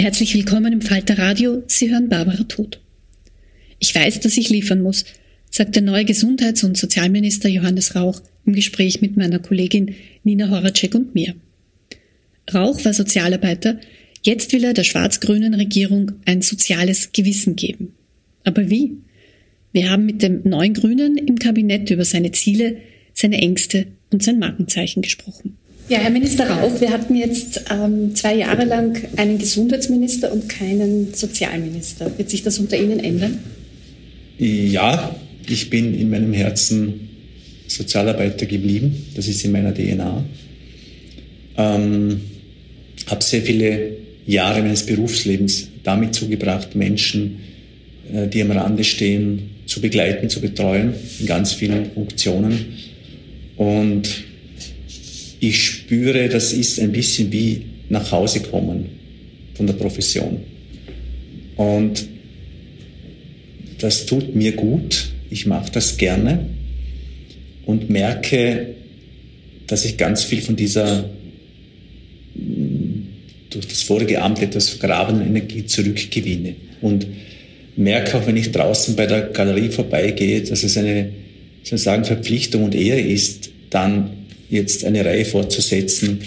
Herzlich willkommen im Falter Radio. Sie hören Barbara Tod. Ich weiß, dass ich liefern muss, sagt der neue Gesundheits- und Sozialminister Johannes Rauch im Gespräch mit meiner Kollegin Nina Horacek und mir. Rauch war Sozialarbeiter, jetzt will er der schwarz-grünen Regierung ein soziales Gewissen geben. Aber wie? Wir haben mit dem neuen Grünen im Kabinett über seine Ziele, seine Ängste und sein Markenzeichen gesprochen. Ja, Herr Minister Rauch, wir hatten jetzt ähm, zwei Jahre lang einen Gesundheitsminister und keinen Sozialminister. Wird sich das unter Ihnen ändern? Ja, ich bin in meinem Herzen Sozialarbeiter geblieben. Das ist in meiner DNA. Ähm, habe sehr viele Jahre meines Berufslebens damit zugebracht, Menschen, äh, die am Rande stehen, zu begleiten, zu betreuen, in ganz vielen Funktionen. Und ich spüre, das ist ein bisschen wie nach Hause kommen von der Profession. Und das tut mir gut. Ich mache das gerne und merke, dass ich ganz viel von dieser durch das vorige Amt etwas vergrabenen Energie zurückgewinne. Und merke auch, wenn ich draußen bei der Galerie vorbeigehe, dass es eine sozusagen Verpflichtung und Ehre ist, dann jetzt eine Reihe fortzusetzen,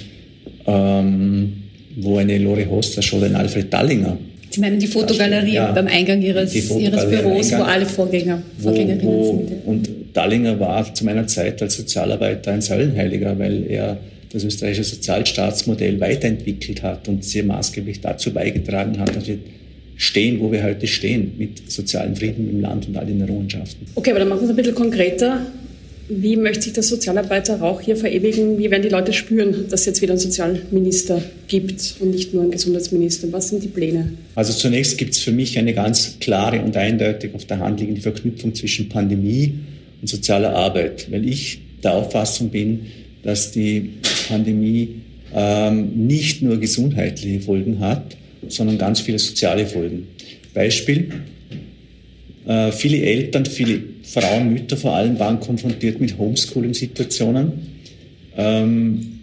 ähm, wo eine Lore Hoster oder ein Alfred Dallinger. Sie meinen die Fotogalerie ja, beim Eingang Ihres, Ihres Büros, Eingang, wo alle Vorgänger, Vorgängerinnen wo, wo, sind. Und Dallinger war zu meiner Zeit als Sozialarbeiter ein Säulenheiliger, weil er das österreichische Sozialstaatsmodell weiterentwickelt hat und sehr maßgeblich dazu beigetragen hat, dass wir stehen, wo wir heute stehen, mit sozialem Frieden im Land und all den Errungenschaften. Okay, aber dann machen wir es ein bisschen konkreter. Wie möchte sich der Sozialarbeiter Rauch hier verewigen? Wie werden die Leute spüren, dass es jetzt wieder einen Sozialminister gibt und nicht nur einen Gesundheitsminister? Was sind die Pläne? Also zunächst gibt es für mich eine ganz klare und eindeutig auf der Hand liegende Verknüpfung zwischen Pandemie und sozialer Arbeit, weil ich der Auffassung bin, dass die Pandemie ähm, nicht nur gesundheitliche Folgen hat, sondern ganz viele soziale Folgen. Beispiel, äh, viele Eltern, viele Frauen, Mütter vor allem waren konfrontiert mit Homeschooling-Situationen, ähm,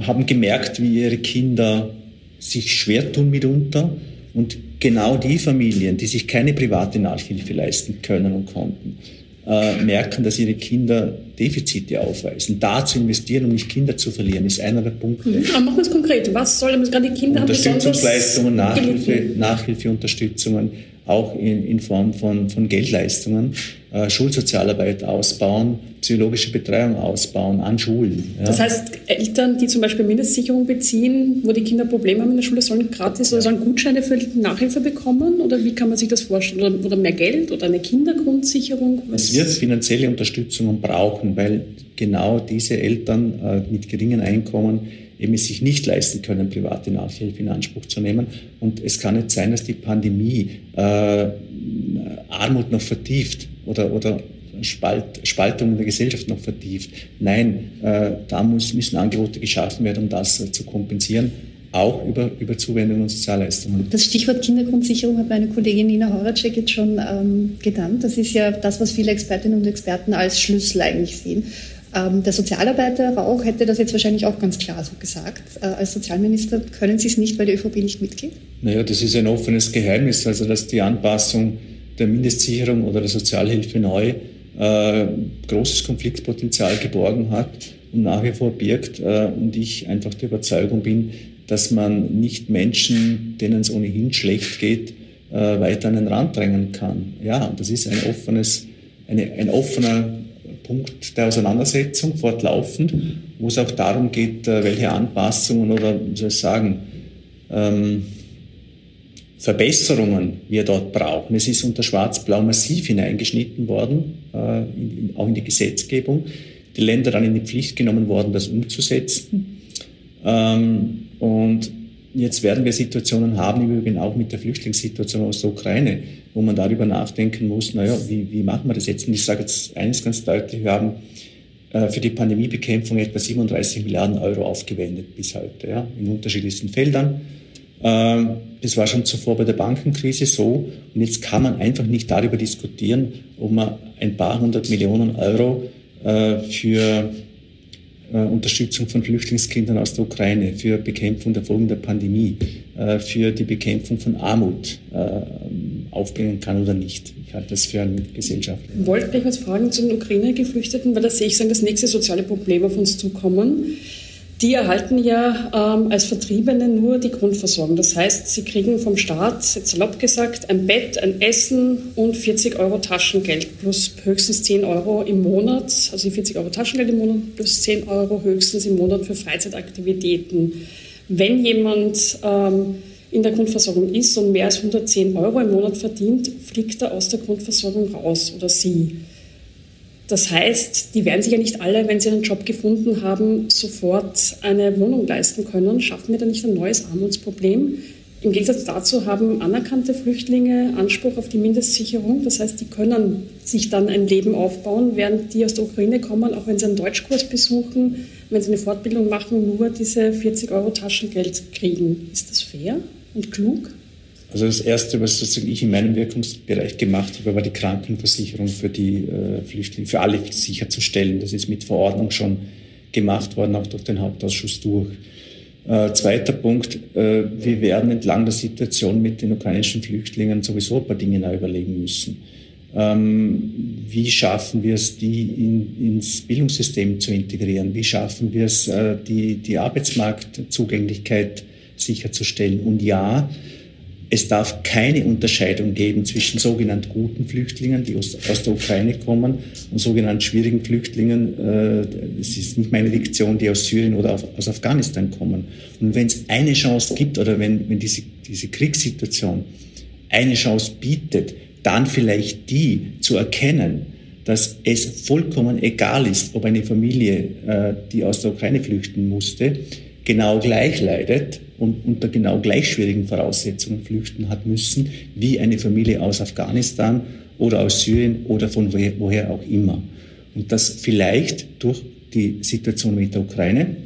haben gemerkt, wie ihre Kinder sich schwer tun mitunter und genau die Familien, die sich keine private Nachhilfe leisten können und konnten, äh, merken, dass ihre Kinder Defizite aufweisen. Da zu investieren, um nicht Kinder zu verlieren, ist einer der Punkte. Mhm. Aber machen wir es konkret. Was sollen gerade die Kinder Unterstützungsleistungen, Nachhilfe, Nachhilfeunterstützungen, auch in, in Form von, von Geldleistungen, äh, Schulsozialarbeit ausbauen, psychologische Betreuung ausbauen an Schulen. Ja. Das heißt, Eltern, die zum Beispiel Mindestsicherung beziehen, wo die Kinder Probleme haben in der Schule, sollen gratis oder sollen Gutscheine für Nachhilfe bekommen? Oder wie kann man sich das vorstellen? Oder, oder mehr Geld oder eine Kindergrundsicherung? Es wird finanzielle Unterstützung brauchen, weil genau diese Eltern äh, mit geringen Einkommen eben sich nicht leisten können, private Nachhilfe in Anspruch zu nehmen. Und es kann nicht sein, dass die Pandemie äh, Armut noch vertieft oder, oder Spalt, Spaltung in der Gesellschaft noch vertieft. Nein, äh, da muss, müssen Angebote geschaffen werden, um das äh, zu kompensieren auch über, über Zuwendungen und Sozialleistungen. Das Stichwort Kindergrundsicherung hat meine Kollegin Nina Horacek jetzt schon ähm, genannt. Das ist ja das, was viele Expertinnen und Experten als Schlüssel eigentlich sehen. Ähm, der Sozialarbeiter Rauch hätte das jetzt wahrscheinlich auch ganz klar so gesagt. Äh, als Sozialminister können Sie es nicht, weil die ÖVP nicht mitgeht? Naja, das ist ein offenes Geheimnis, also dass die Anpassung der Mindestsicherung oder der Sozialhilfe neu äh, großes Konfliktpotenzial geborgen hat und nach wie vor birgt. Äh, und ich einfach der Überzeugung bin, dass man nicht Menschen, denen es ohnehin schlecht geht, äh, weiter an den Rand drängen kann. Ja, das ist ein offenes, eine, ein offener Punkt der Auseinandersetzung fortlaufend, wo es auch darum geht, äh, welche Anpassungen oder, wie soll ich sagen, ähm, Verbesserungen wir dort brauchen. Es ist unter Schwarz-Blau massiv hineingeschnitten worden, äh, in, in, auch in die Gesetzgebung. Die Länder dann in die Pflicht genommen worden, das umzusetzen. Ähm, und jetzt werden wir Situationen haben, im Übrigen auch mit der Flüchtlingssituation aus der Ukraine, wo man darüber nachdenken muss, naja, wie, wie machen wir das jetzt? Und ich sage jetzt eines ganz deutlich, wir haben äh, für die Pandemiebekämpfung etwa 37 Milliarden Euro aufgewendet bis heute, ja, in unterschiedlichsten Feldern. Ähm, das war schon zuvor bei der Bankenkrise so. Und jetzt kann man einfach nicht darüber diskutieren, ob man ein paar hundert Millionen Euro äh, für Unterstützung von Flüchtlingskindern aus der Ukraine, für Bekämpfung der Folgen der Pandemie, äh, für die Bekämpfung von Armut äh, aufbringen kann oder nicht. Ich halte das für ein gesellschaftliches. Ich wollte gleich was fragen zu den Ukraine-Geflüchteten, weil da sehe ich sagen, das nächste soziale Problem auf uns zukommen. Die erhalten ja ähm, als Vertriebene nur die Grundversorgung. Das heißt, sie kriegen vom Staat, jetzt salopp gesagt, ein Bett, ein Essen und 40 Euro Taschengeld plus höchstens 10 Euro im Monat, also 40 Euro Taschengeld im Monat plus 10 Euro höchstens im Monat für Freizeitaktivitäten. Wenn jemand ähm, in der Grundversorgung ist und mehr als 110 Euro im Monat verdient, fliegt er aus der Grundversorgung raus oder sie. Das heißt, die werden sich ja nicht alle, wenn sie einen Job gefunden haben, sofort eine Wohnung leisten können. Schaffen wir da nicht ein neues Armutsproblem? Im Gegensatz dazu haben anerkannte Flüchtlinge Anspruch auf die Mindestsicherung. Das heißt, die können sich dann ein Leben aufbauen, während die aus der Ukraine kommen, auch wenn sie einen Deutschkurs besuchen, wenn sie eine Fortbildung machen, nur diese 40 Euro Taschengeld kriegen. Ist das fair und klug? Also das Erste, was sozusagen ich in meinem Wirkungsbereich gemacht habe, war die Krankenversicherung für die äh, Flüchtlinge, für alle sicherzustellen. Das ist mit Verordnung schon gemacht worden, auch durch den Hauptausschuss durch. Äh, zweiter Punkt, äh, wir werden entlang der Situation mit den ukrainischen Flüchtlingen sowieso ein paar Dinge neu überlegen müssen. Ähm, wie schaffen wir es, die in, ins Bildungssystem zu integrieren? Wie schaffen wir es, äh, die, die Arbeitsmarktzugänglichkeit sicherzustellen? Und ja, es darf keine Unterscheidung geben zwischen sogenannten guten Flüchtlingen, die aus, aus der Ukraine kommen, und sogenannten schwierigen Flüchtlingen. Es ist nicht meine Diktion, die aus Syrien oder aus Afghanistan kommen. Und wenn es eine Chance gibt oder wenn, wenn diese, diese Kriegssituation eine Chance bietet, dann vielleicht die zu erkennen, dass es vollkommen egal ist, ob eine Familie, äh, die aus der Ukraine flüchten musste, genau gleich leidet und unter genau gleich schwierigen Voraussetzungen flüchten hat müssen, wie eine Familie aus Afghanistan oder aus Syrien oder von woher, woher auch immer. Und das vielleicht durch die Situation mit der Ukraine,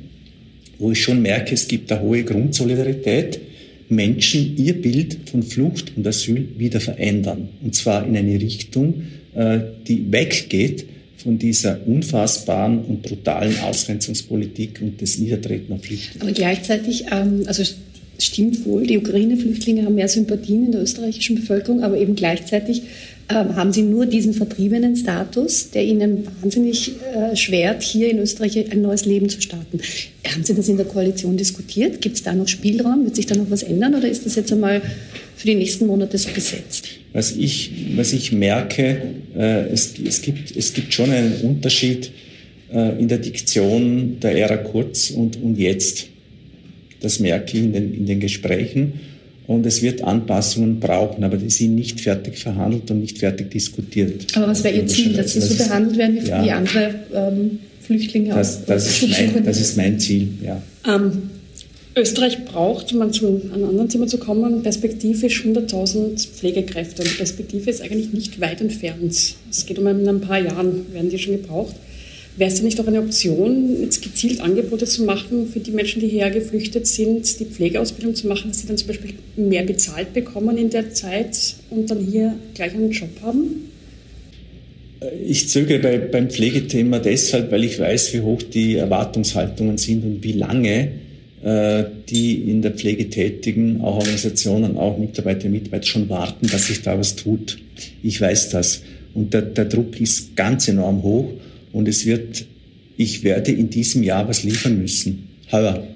wo ich schon merke, es gibt eine hohe Grundsolidarität, Menschen ihr Bild von Flucht und Asyl wieder verändern. Und zwar in eine Richtung, äh, die weggeht von dieser unfassbaren und brutalen Ausgrenzungspolitik und des Niedertreten auf Flüchtlinge. Aber gleichzeitig, ähm, also stimmt wohl, die Ukraine-Flüchtlinge haben mehr Sympathien in der österreichischen Bevölkerung, aber eben gleichzeitig haben Sie nur diesen vertriebenen Status, der Ihnen wahnsinnig äh, schwert, hier in Österreich ein neues Leben zu starten. Haben Sie das in der Koalition diskutiert? Gibt es da noch Spielraum? Wird sich da noch was ändern oder ist das jetzt einmal für die nächsten Monate so gesetzt? Was ich, was ich merke, äh, es, es, gibt, es gibt schon einen Unterschied äh, in der Diktion der Ära Kurz und, und jetzt. Das merke ich in den, in den Gesprächen. Und es wird Anpassungen brauchen, aber die sind nicht fertig verhandelt und nicht fertig diskutiert. Aber was wäre Ihr Ziel, dass sie so behandelt werden wie, ja, wie andere ähm, Flüchtlinge das, das, ist mein, das ist mein Ziel, ja. Ähm, Österreich braucht, um zu einem anderen Thema zu kommen, perspektivisch 100.000 Pflegekräfte. Und Perspektive ist eigentlich nicht weit entfernt. Es geht um ein paar Jahren, werden die schon gebraucht. Wäre es denn nicht auch eine Option, jetzt gezielt Angebote zu machen für die Menschen, die hierher geflüchtet sind, die Pflegeausbildung zu machen, dass sie dann zum Beispiel mehr bezahlt bekommen in der Zeit und dann hier gleich einen Job haben? Ich zögere bei, beim Pflegethema deshalb, weil ich weiß, wie hoch die Erwartungshaltungen sind und wie lange äh, die in der Pflege tätigen, auch Organisationen, auch Mitarbeiter und Mitarbeiter schon warten, dass sich da was tut. Ich weiß das. Und der, der Druck ist ganz enorm hoch. Und es wird, ich werde in diesem Jahr was liefern müssen. Heuer.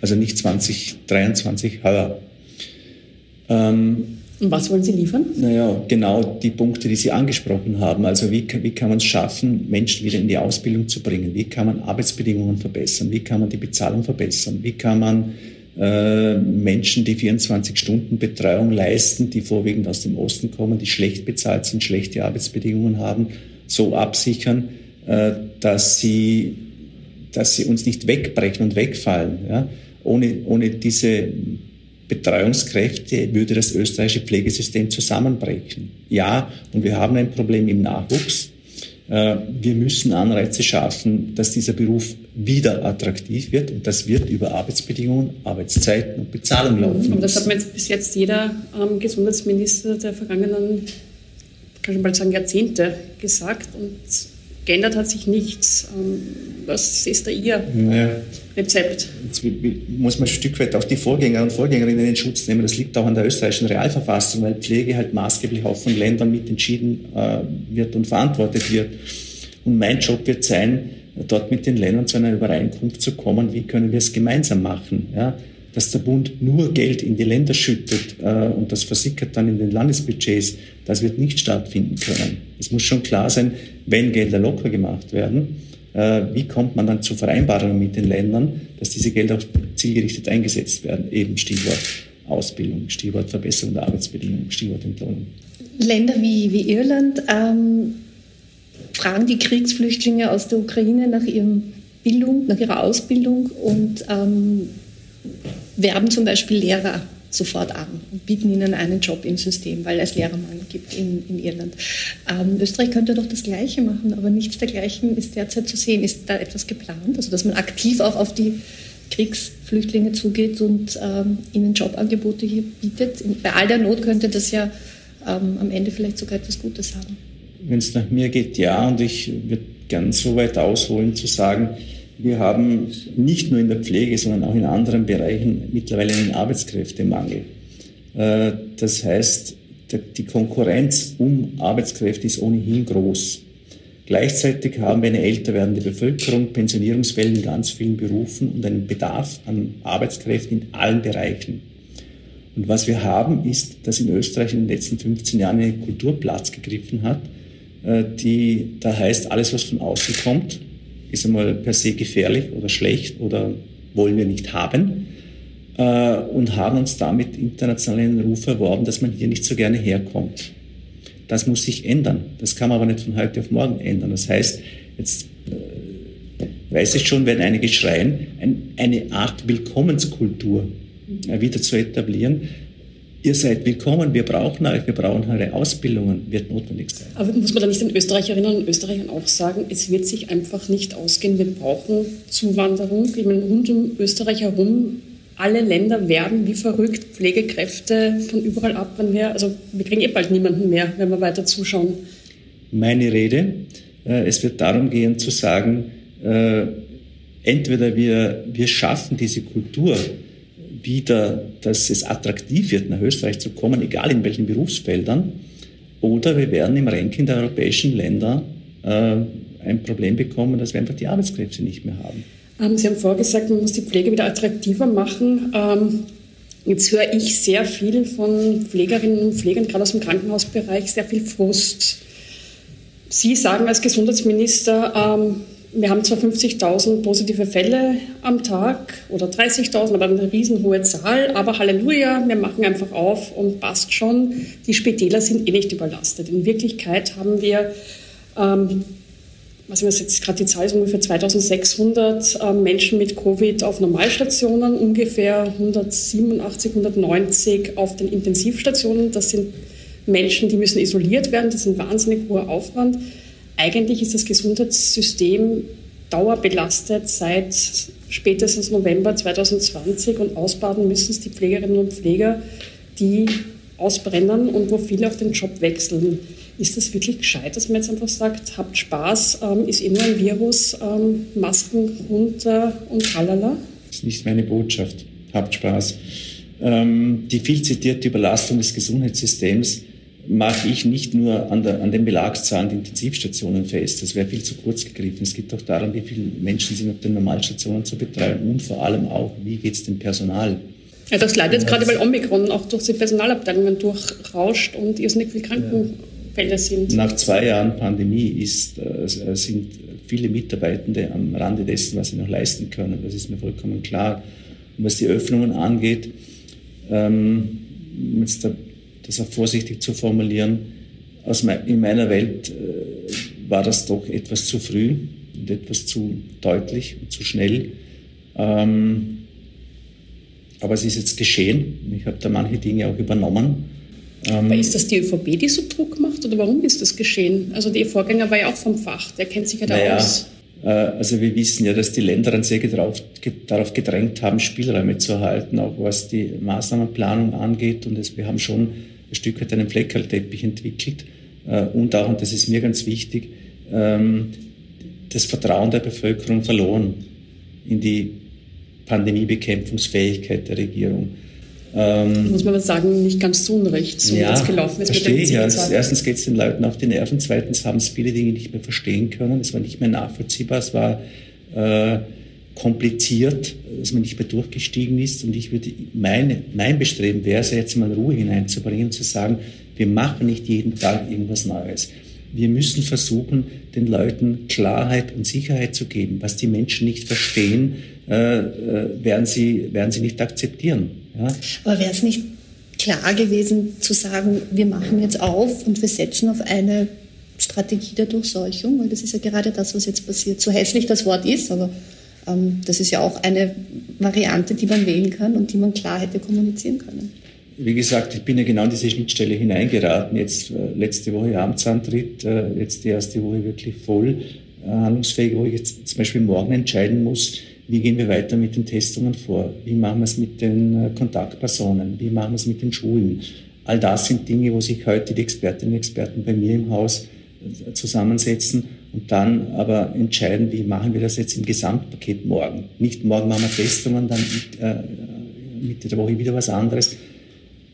Also nicht 2023, heuer. Ähm, und was wollen Sie liefern? Naja, genau die Punkte, die Sie angesprochen haben. Also wie, wie kann man es schaffen, Menschen wieder in die Ausbildung zu bringen? Wie kann man Arbeitsbedingungen verbessern? Wie kann man die Bezahlung verbessern? Wie kann man äh, Menschen, die 24 Stunden Betreuung leisten, die vorwiegend aus dem Osten kommen, die schlecht bezahlt sind, schlechte Arbeitsbedingungen haben, so absichern, dass sie, dass sie uns nicht wegbrechen und wegfallen. Ja? Ohne, ohne diese Betreuungskräfte würde das österreichische Pflegesystem zusammenbrechen. Ja, und wir haben ein Problem im Nachwuchs. Äh, wir müssen Anreize schaffen, dass dieser Beruf wieder attraktiv wird und das wird über Arbeitsbedingungen, Arbeitszeiten und Bezahlung laufen. Und das hat mir jetzt bis jetzt jeder ähm, Gesundheitsminister der vergangenen, kann ich mal sagen, Jahrzehnte gesagt und geändert hat sich nichts. Ähm, was ist da Ihr naja, Rezept? Jetzt muss man ein Stück weit auch die Vorgänger und Vorgängerinnen in den Schutz nehmen. Das liegt auch an der österreichischen Realverfassung, weil Pflege halt maßgeblich auch von Ländern mit entschieden äh, wird und verantwortet wird. Und mein Job wird sein, dort mit den Ländern zu einer Übereinkunft zu kommen, wie können wir es gemeinsam machen. Ja? Dass der Bund nur Geld in die Länder schüttet äh, und das versickert dann in den Landesbudgets, das wird nicht stattfinden können. Es muss schon klar sein, wenn Gelder locker gemacht werden, äh, wie kommt man dann zu Vereinbarungen mit den Ländern, dass diese Gelder auch zielgerichtet eingesetzt werden, eben Stichwort Ausbildung, Stichwort Verbesserung der Arbeitsbedingungen, Stichwort Entlohnung. Länder wie, wie Irland ähm, fragen die Kriegsflüchtlinge aus der Ukraine nach, ihrem Bildung, nach ihrer Ausbildung und ähm, werben zum Beispiel Lehrer sofort an und bieten ihnen einen Job im System, weil es Lehrermangel gibt in, in Irland. Ähm, Österreich könnte doch das Gleiche machen, aber nichts dergleichen ist derzeit zu sehen. Ist da etwas geplant? Also, dass man aktiv auch auf die Kriegsflüchtlinge zugeht und ähm, ihnen Jobangebote hier bietet? Bei all der Not könnte das ja ähm, am Ende vielleicht sogar etwas Gutes haben. Wenn es nach mir geht, ja. Und ich würde gern so weit ausholen, zu sagen, wir haben nicht nur in der Pflege, sondern auch in anderen Bereichen mittlerweile einen Arbeitskräftemangel. Äh, das heißt, die Konkurrenz um Arbeitskräfte ist ohnehin groß. Gleichzeitig haben wir eine älter werdende Bevölkerung, Pensionierungswellen in ganz vielen Berufen und einen Bedarf an Arbeitskräften in allen Bereichen. Und was wir haben, ist, dass in Österreich in den letzten 15 Jahren eine Kultur Platz gegriffen hat, äh, die da heißt, alles, was von außen kommt, ist einmal per se gefährlich oder schlecht oder wollen wir nicht haben äh, und haben uns damit internationalen Ruf erworben, dass man hier nicht so gerne herkommt. Das muss sich ändern. Das kann man aber nicht von heute auf morgen ändern. Das heißt, jetzt äh, weiß ich schon, wenn einige schreien, ein, eine Art Willkommenskultur äh, wieder zu etablieren, ihr seid willkommen, wir brauchen euch, wir brauchen eure Ausbildungen, wird notwendig sein. Aber muss man da nicht den Österreicherinnen und Österreichern auch sagen, es wird sich einfach nicht ausgehen, wir brauchen Zuwanderung. Ich meine, rund um Österreich herum, alle Länder werden wie verrückt Pflegekräfte von überall ab, wenn wir, also wir kriegen eh bald niemanden mehr, wenn wir weiter zuschauen. Meine Rede, äh, es wird darum gehen zu sagen, äh, entweder wir, wir schaffen diese Kultur, wieder, dass es attraktiv wird, nach Österreich zu kommen, egal in welchen Berufsfeldern, Oder wir werden im Ranking der europäischen Länder äh, ein Problem bekommen, dass wir einfach die Arbeitskräfte nicht mehr haben. Ähm, Sie haben vorgesagt, man muss die Pflege wieder attraktiver machen. Ähm, jetzt höre ich sehr viel von Pflegerinnen und Pflegern, gerade aus dem Krankenhausbereich, sehr viel Frust. Sie sagen als Gesundheitsminister, ähm, wir haben zwar 50.000 positive Fälle am Tag oder 30.000, aber eine riesenhohe Zahl. Aber Halleluja, wir machen einfach auf und passt schon. Die Spitäler sind eh nicht überlastet. In Wirklichkeit haben wir, ähm, was ist jetzt gerade die Zahl ist, ungefähr 2.600 äh, Menschen mit Covid auf Normalstationen, ungefähr 187, 190 auf den Intensivstationen. Das sind Menschen, die müssen isoliert werden. Das ist ein wahnsinnig hoher Aufwand. Eigentlich ist das Gesundheitssystem dauerbelastet seit spätestens November 2020 und ausbaden müssen es die Pflegerinnen und Pfleger, die ausbrennen und wo viele auch den Job wechseln. Ist das wirklich gescheit, dass man jetzt einfach sagt, habt Spaß, ähm, ist nur ein Virus, ähm, Masken runter und tralala? Das ist nicht meine Botschaft. Habt Spaß. Ähm, die viel zitierte Überlastung des Gesundheitssystems mache ich nicht nur an, der, an den Belagszahlen der Intensivstationen fest. Das wäre viel zu kurz gegriffen. Es geht auch daran, wie viele Menschen sind auf den Normalstationen zu betreuen und vor allem auch, wie geht es dem Personal. Ja, das leidet gerade, weil Omikron auch durch die Personalabteilungen durchrauscht und irrsinnig viele Krankenfälle sind. Nach zwei Jahren Pandemie ist, äh, sind viele Mitarbeitende am Rande dessen, was sie noch leisten können. Das ist mir vollkommen klar. Und was die Öffnungen angeht, ähm, jetzt der das auch vorsichtig zu formulieren, aus me in meiner Welt äh, war das doch etwas zu früh und etwas zu deutlich und zu schnell. Ähm, aber es ist jetzt geschehen. Ich habe da manche Dinge auch übernommen. Ähm, aber ist das die ÖVP, die so Druck macht oder warum ist das geschehen? Also der Vorgänger war ja auch vom Fach, der kennt sich ja da naja, aus. Äh, also wir wissen ja, dass die Länder dann sehr darauf, darauf gedrängt haben, Spielräume zu erhalten, auch was die Maßnahmenplanung angeht. Und es, wir haben schon Stück weit einen Fleckerlteppich entwickelt äh, und auch, und das ist mir ganz wichtig, ähm, das Vertrauen der Bevölkerung verloren in die Pandemiebekämpfungsfähigkeit der Regierung. Ähm, Muss man aber sagen, nicht ganz so unrecht, so ja, das gelaufen ist. Verstehe ich. Ja. Erstens geht es den Leuten auf die Nerven, zweitens haben es viele Dinge nicht mehr verstehen können, es war nicht mehr nachvollziehbar, es war äh, kompliziert, dass man nicht mehr durchgestiegen ist. Und ich würde, meine, mein Bestreben wäre es jetzt mal Ruhe hineinzubringen und zu sagen, wir machen nicht jeden Tag irgendwas Neues. Wir müssen versuchen, den Leuten Klarheit und Sicherheit zu geben. Was die Menschen nicht verstehen, äh, äh werden, sie, werden sie nicht akzeptieren. Ja? Aber wäre es nicht klar gewesen zu sagen, wir machen jetzt auf und wir setzen auf eine Strategie der Durchseuchung, weil das ist ja gerade das, was jetzt passiert. So hässlich das Wort ist, aber das ist ja auch eine Variante, die man wählen kann und die man klar hätte kommunizieren können. Wie gesagt, ich bin ja genau in diese Schnittstelle hineingeraten. Jetzt äh, letzte Woche Amtsantritt, äh, jetzt die erste Woche wirklich voll äh, handlungsfähig, wo ich jetzt zum Beispiel morgen entscheiden muss, wie gehen wir weiter mit den Testungen vor? Wie machen wir es mit den Kontaktpersonen? Wie machen wir es mit den Schulen? All das sind Dinge, wo sich heute die Expertinnen und Experten bei mir im Haus zusammensetzen und dann aber entscheiden, wie machen wir das jetzt im Gesamtpaket morgen. Nicht morgen machen wir Testungen, dann äh, Mitte der Woche wieder was anderes.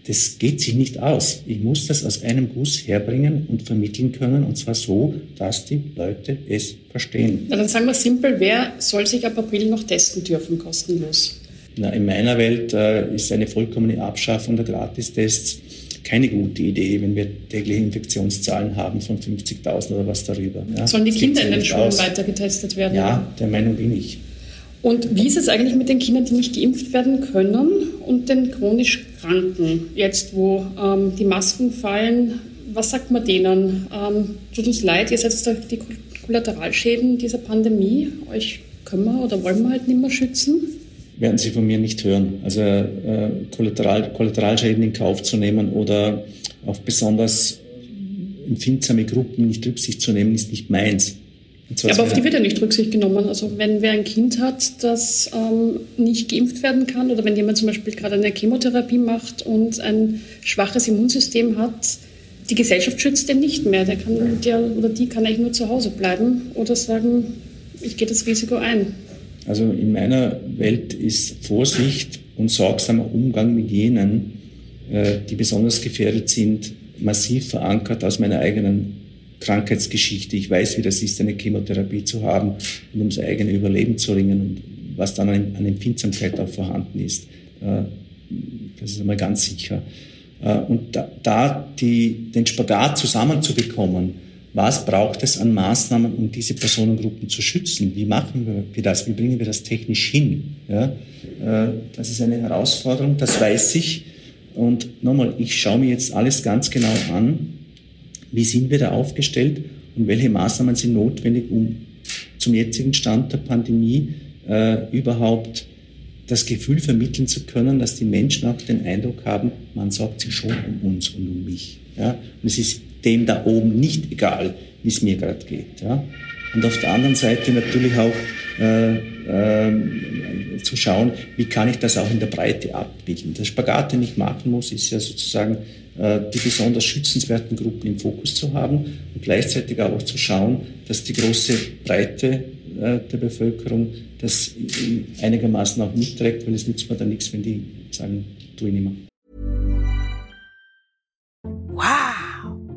Das geht sich nicht aus. Ich muss das aus einem Guss herbringen und vermitteln können, und zwar so, dass die Leute es verstehen. Na, dann sagen wir simpel, wer soll sich ab April noch testen dürfen, kostenlos? Na, in meiner Welt äh, ist eine vollkommene Abschaffung der Gratistests keine gute Idee, wenn wir tägliche Infektionszahlen haben von 50.000 oder was darüber. Ja, Sollen die Kinder in den Schulen aus. weiter getestet werden? Ja, der Meinung bin ich. Und wie ist es eigentlich mit den Kindern, die nicht geimpft werden können und den chronisch Kranken? Jetzt, wo ähm, die Masken fallen, was sagt man denen? Ähm, tut uns leid, ihr seid die Kollateralschäden dieser Pandemie. Euch können wir oder wollen wir halt nicht mehr schützen? Werden Sie von mir nicht hören. Also äh, Kollateral, Kollateralschäden in Kauf zu nehmen oder auf besonders empfindsame Gruppen nicht Rücksicht zu nehmen, ist nicht meins. Aber auf die wird ja nicht Rücksicht genommen. Also wenn wer ein Kind hat, das ähm, nicht geimpft werden kann oder wenn jemand zum Beispiel gerade eine Chemotherapie macht und ein schwaches Immunsystem hat, die Gesellschaft schützt den nicht mehr. Der kann der oder die kann eigentlich nur zu Hause bleiben oder sagen, ich gehe das Risiko ein. Also in meiner Welt ist Vorsicht und sorgsamer Umgang mit jenen, äh, die besonders gefährdet sind, massiv verankert aus meiner eigenen Krankheitsgeschichte. Ich weiß, wie das ist, eine Chemotherapie zu haben und ums eigene Überleben zu ringen und was dann an Empfindsamkeit auch vorhanden ist. Äh, das ist einmal ganz sicher. Äh, und da, da die, den Spagat zusammenzubekommen, was braucht es an Maßnahmen, um diese Personengruppen zu schützen? Wie machen wir das? Wie bringen wir das technisch hin? Ja, äh, das ist eine Herausforderung, das weiß ich. Und nochmal, ich schaue mir jetzt alles ganz genau an. Wie sind wir da aufgestellt und welche Maßnahmen sind notwendig, um zum jetzigen Stand der Pandemie äh, überhaupt das Gefühl vermitteln zu können, dass die Menschen auch den Eindruck haben, man sorgt sich schon um uns und um mich. Ja? Und es ist dem da oben nicht egal, wie es mir gerade geht. Ja? Und auf der anderen Seite natürlich auch äh, äh, zu schauen, wie kann ich das auch in der Breite abbilden. Der Spagat, den ich machen muss, ist ja sozusagen äh, die besonders schützenswerten Gruppen im Fokus zu haben und gleichzeitig auch zu schauen, dass die große Breite äh, der Bevölkerung das einigermaßen auch mitträgt, weil es nützt mir dann nichts, wenn die sagen, tu ich nicht mehr.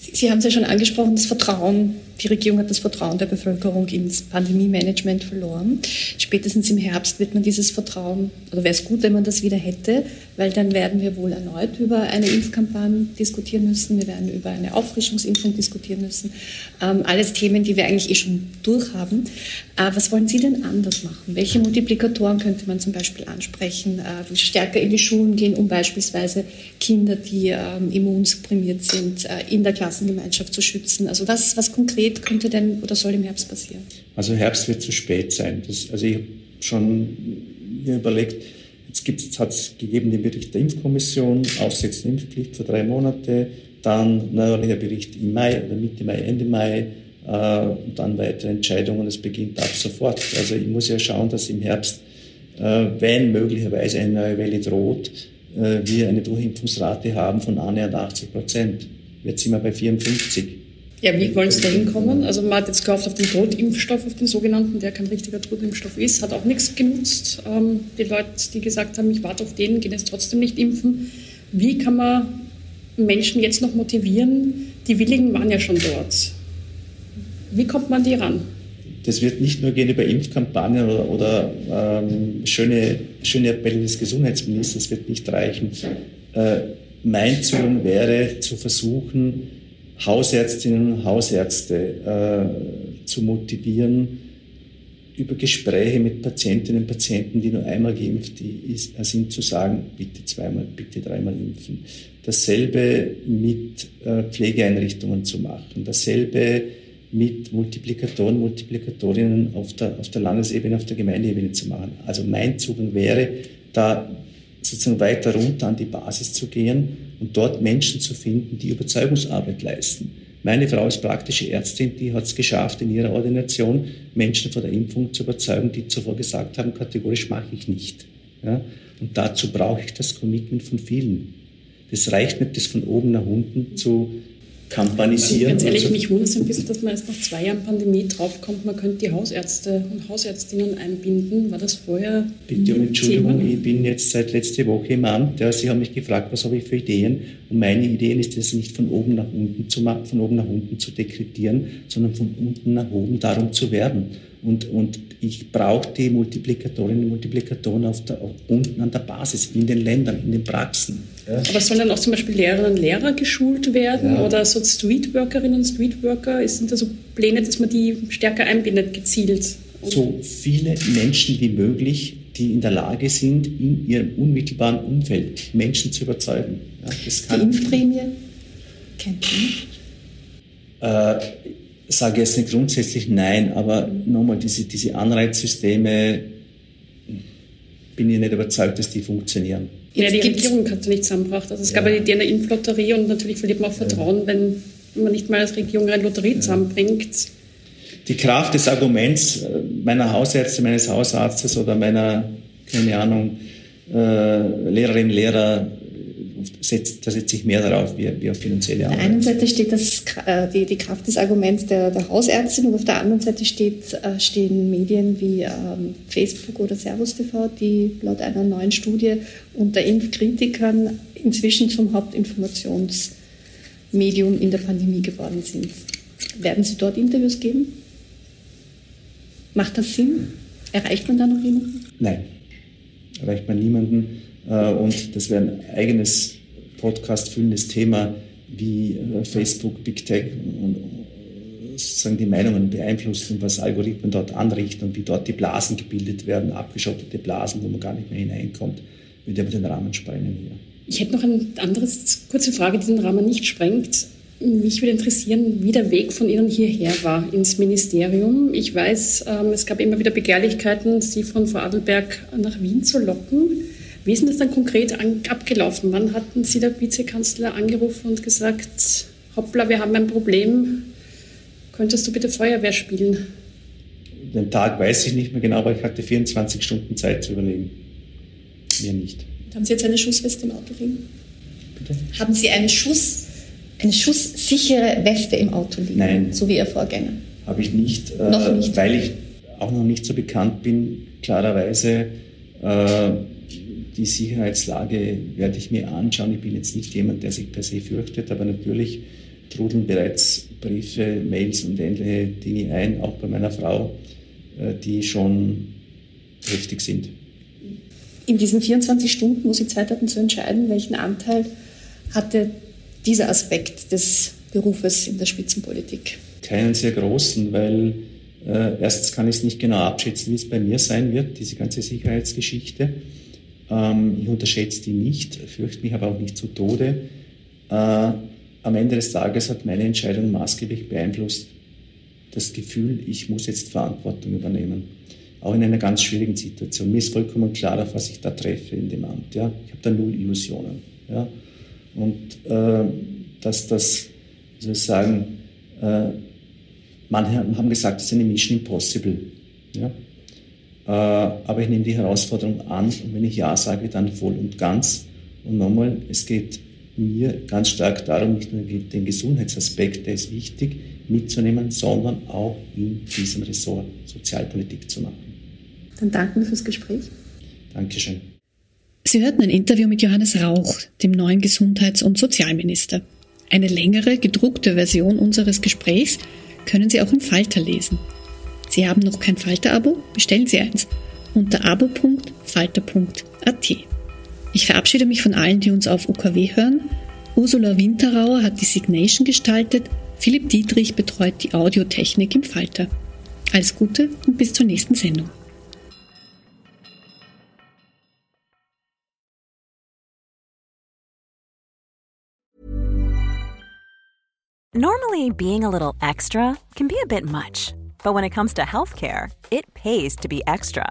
Sie haben es ja schon angesprochen, das Vertrauen Die Regierung hat das Vertrauen der Bevölkerung ins Pandemie-Management verloren. Spätestens im Herbst wird man dieses Vertrauen, oder wäre es gut, wenn man das wieder hätte, weil dann werden wir wohl erneut über eine Impfkampagne diskutieren müssen, wir werden über eine Auffrischungsimpfung diskutieren müssen. Ähm, alles Themen, die wir eigentlich eh schon durchhaben. Äh, was wollen Sie denn anders machen? Welche Multiplikatoren könnte man zum Beispiel ansprechen? Äh, stärker in die Schulen gehen, um beispielsweise Kinder, die ähm, immunsupprimiert sind, äh, in der Klassengemeinschaft zu schützen. Also was, was konkret könnte denn oder soll im Herbst passieren? Also Herbst wird zu spät sein. Das, also ich habe schon mir überlegt, jetzt hat es gegeben den Bericht der Impfkommission, Aussetzen Impfpflicht für drei Monate, dann neuerlicher Bericht im Mai oder Mitte Mai, Ende Mai äh, und dann weitere Entscheidungen. Es beginnt ab sofort. Also ich muss ja schauen, dass im Herbst, äh, wenn möglicherweise eine neue Welle droht, äh, wir eine Durchimpfungsrate haben von annähernd 80 Prozent. Jetzt sind wir bei 54. Ja, wie wollen Sie da hinkommen? Also man hat jetzt gehofft auf den Totimpfstoff, auf den sogenannten, der kein richtiger Totimpfstoff ist, hat auch nichts genutzt. Ähm, die Leute, die gesagt haben, ich warte auf den, gehen jetzt trotzdem nicht impfen. Wie kann man Menschen jetzt noch motivieren? Die Willigen waren ja schon dort. Wie kommt man die ran? Das wird nicht nur gehen über Impfkampagnen oder, oder ähm, schöne, schöne Appelle des Gesundheitsministers, wird nicht reichen. Äh, mein Zugang wäre zu versuchen, Hausärztinnen und Hausärzte äh, zu motivieren, über Gespräche mit Patientinnen und Patienten, die nur einmal geimpft äh, sind, zu sagen, bitte zweimal, bitte dreimal impfen. Dasselbe mit äh, Pflegeeinrichtungen zu machen. Dasselbe mit Multiplikatoren, Multiplikatorinnen auf der, auf der Landesebene, auf der Gemeindeebene zu machen. Also mein Zugang wäre, da sozusagen weiter runter an die Basis zu gehen und dort Menschen zu finden, die Überzeugungsarbeit leisten. Meine Frau ist praktische Ärztin, die hat es geschafft, in ihrer Ordination Menschen vor der Impfung zu überzeugen, die zuvor gesagt haben, kategorisch mache ich nicht. Ja? Und dazu brauche ich das Commitment von vielen. Das reicht nicht, das von oben nach unten zu kampanisieren. Ganz ehrlich, mich wundert es ein bisschen, dass man erst nach zwei Jahren Pandemie draufkommt, man könnte die Hausärzte und Hausärztinnen einbinden. War das vorher? Bitte um Entschuldigung, Thema? ich bin jetzt seit letzter Woche im Amt. Ja, Sie haben mich gefragt, was habe ich für Ideen? Und meine Ideen ist es nicht von oben nach unten zu machen, von oben nach unten zu dekretieren, sondern von unten nach oben darum zu werben. Und, und ich brauche die Multiplikatorinnen und Multiplikatoren auf der, auf, unten an der Basis, in den Ländern, in den Praxen. Ja. Aber sollen dann auch zum Beispiel Lehrerinnen und Lehrer geschult werden ja. oder so Streetworkerinnen und Streetworker? Sind da so Pläne, dass man die stärker einbindet, gezielt? So viele Menschen wie möglich, die in der Lage sind, in ihrem unmittelbaren Umfeld Menschen zu überzeugen. Ja, das kann die Impfprämie kennt ihr? Äh, sage jetzt nicht grundsätzlich nein, aber nochmal, diese, diese Anreizsysteme bin ich nicht überzeugt, dass die funktionieren. Ja, die Regierung hat es nicht zusammengebracht. Also es ja. gab ja die DNA-Impflotterie und natürlich verliert man auch Vertrauen, ja. wenn man nicht mal als Regierung eine Lotterie ja. zusammenbringt. Die Kraft des Arguments meiner Hausärzte, meines Hausarztes oder meiner, keine Ahnung, äh, Lehrerinnen, Lehrer setzt, da setze ich mehr darauf wie, wie auf finanzielle Arbeit. Auf der einen Seite steht das, äh, die, die Kraft des Arguments der, der Hausärztin und auf der anderen Seite steht, äh, stehen Medien wie ähm, Facebook oder Servus TV, die laut einer neuen Studie unter Impfkritikern inzwischen zum Hauptinformationsmedium in der Pandemie geworden sind. Werden Sie dort Interviews geben? Macht das Sinn? Erreicht man da noch jemanden? Nein, erreicht man niemanden. Äh, und das wäre ein eigenes Podcast füllendes Thema, wie äh, Facebook, Big Tech und äh, sozusagen die Meinungen beeinflussen und was Algorithmen dort anrichten und wie dort die Blasen gebildet werden, abgeschottete Blasen, wo man gar nicht mehr hineinkommt, würde aber den Rahmen sprengen hier. Ich hätte noch eine andere kurze Frage, die den Rahmen nicht sprengt. Mich würde interessieren, wie der Weg von Ihnen hierher war ins Ministerium. Ich weiß, ähm, es gab immer wieder Begehrlichkeiten, Sie von Vorarlberg nach Wien zu locken. Wie ist denn das dann konkret abgelaufen? Wann hatten Sie der Vizekanzler angerufen und gesagt, hoppla, wir haben ein Problem, könntest du bitte Feuerwehr spielen? Den Tag weiß ich nicht mehr genau, aber ich hatte 24 Stunden Zeit zu überlegen. Mir nicht. Haben Sie jetzt eine Schussweste im Auto liegen? Bitte? Haben Sie eine, Schuss, eine schusssichere Weste im Auto liegen? Nein. So wie Ihr Vorgänger? Habe ich nicht, noch äh, nicht, weil ich auch noch nicht so bekannt bin, klarerweise. Äh, die Sicherheitslage werde ich mir anschauen. Ich bin jetzt nicht jemand, der sich per se fürchtet, aber natürlich trudeln bereits Briefe, Mails und ähnliche Dinge ein, auch bei meiner Frau, äh, die schon heftig sind. In diesen 24 Stunden, wo Sie Zeit hatten zu entscheiden, welchen Anteil hatte dieser Aspekt des Berufes in der Spitzenpolitik? Keinen sehr großen, weil äh, erstens kann ich es nicht genau abschätzen, wie es bei mir sein wird, diese ganze Sicherheitsgeschichte. Ähm, ich unterschätze die nicht, fürchte mich aber auch nicht zu Tode. Äh, am Ende des Tages hat meine Entscheidung maßgeblich beeinflusst das Gefühl, ich muss jetzt Verantwortung übernehmen. Auch in einer ganz schwierigen Situation. Mir ist vollkommen klar, auf was ich da treffe in dem Amt. Ja? Ich habe da null Illusionen. Ja? Und äh, dass das, wie soll ich sagen, äh, manche haben gesagt, das ist eine Mission Impossible. Ja? Äh, aber ich nehme die Herausforderung an und wenn ich Ja sage, dann voll und ganz. Und nochmal, es geht mir ganz stark darum, nicht nur den Gesundheitsaspekt, der ist wichtig, mitzunehmen, sondern auch in diesem Ressort Sozialpolitik zu machen. Dann danken wir fürs Gespräch. Dankeschön. Sie hörten ein Interview mit Johannes Rauch, dem neuen Gesundheits- und Sozialminister. Eine längere, gedruckte Version unseres Gesprächs können Sie auch im Falter lesen. Sie haben noch kein Falter-Abo? Bestellen Sie eins unter abo.falter.at. Ich verabschiede mich von allen, die uns auf UKW hören. Ursula Winterauer hat die Signation gestaltet, Philipp Dietrich betreut die Audiotechnik im Falter. Alles Gute und bis zur nächsten Sendung. Normally being a little extra can be a bit much. But when it comes to healthcare, it pays to be extra.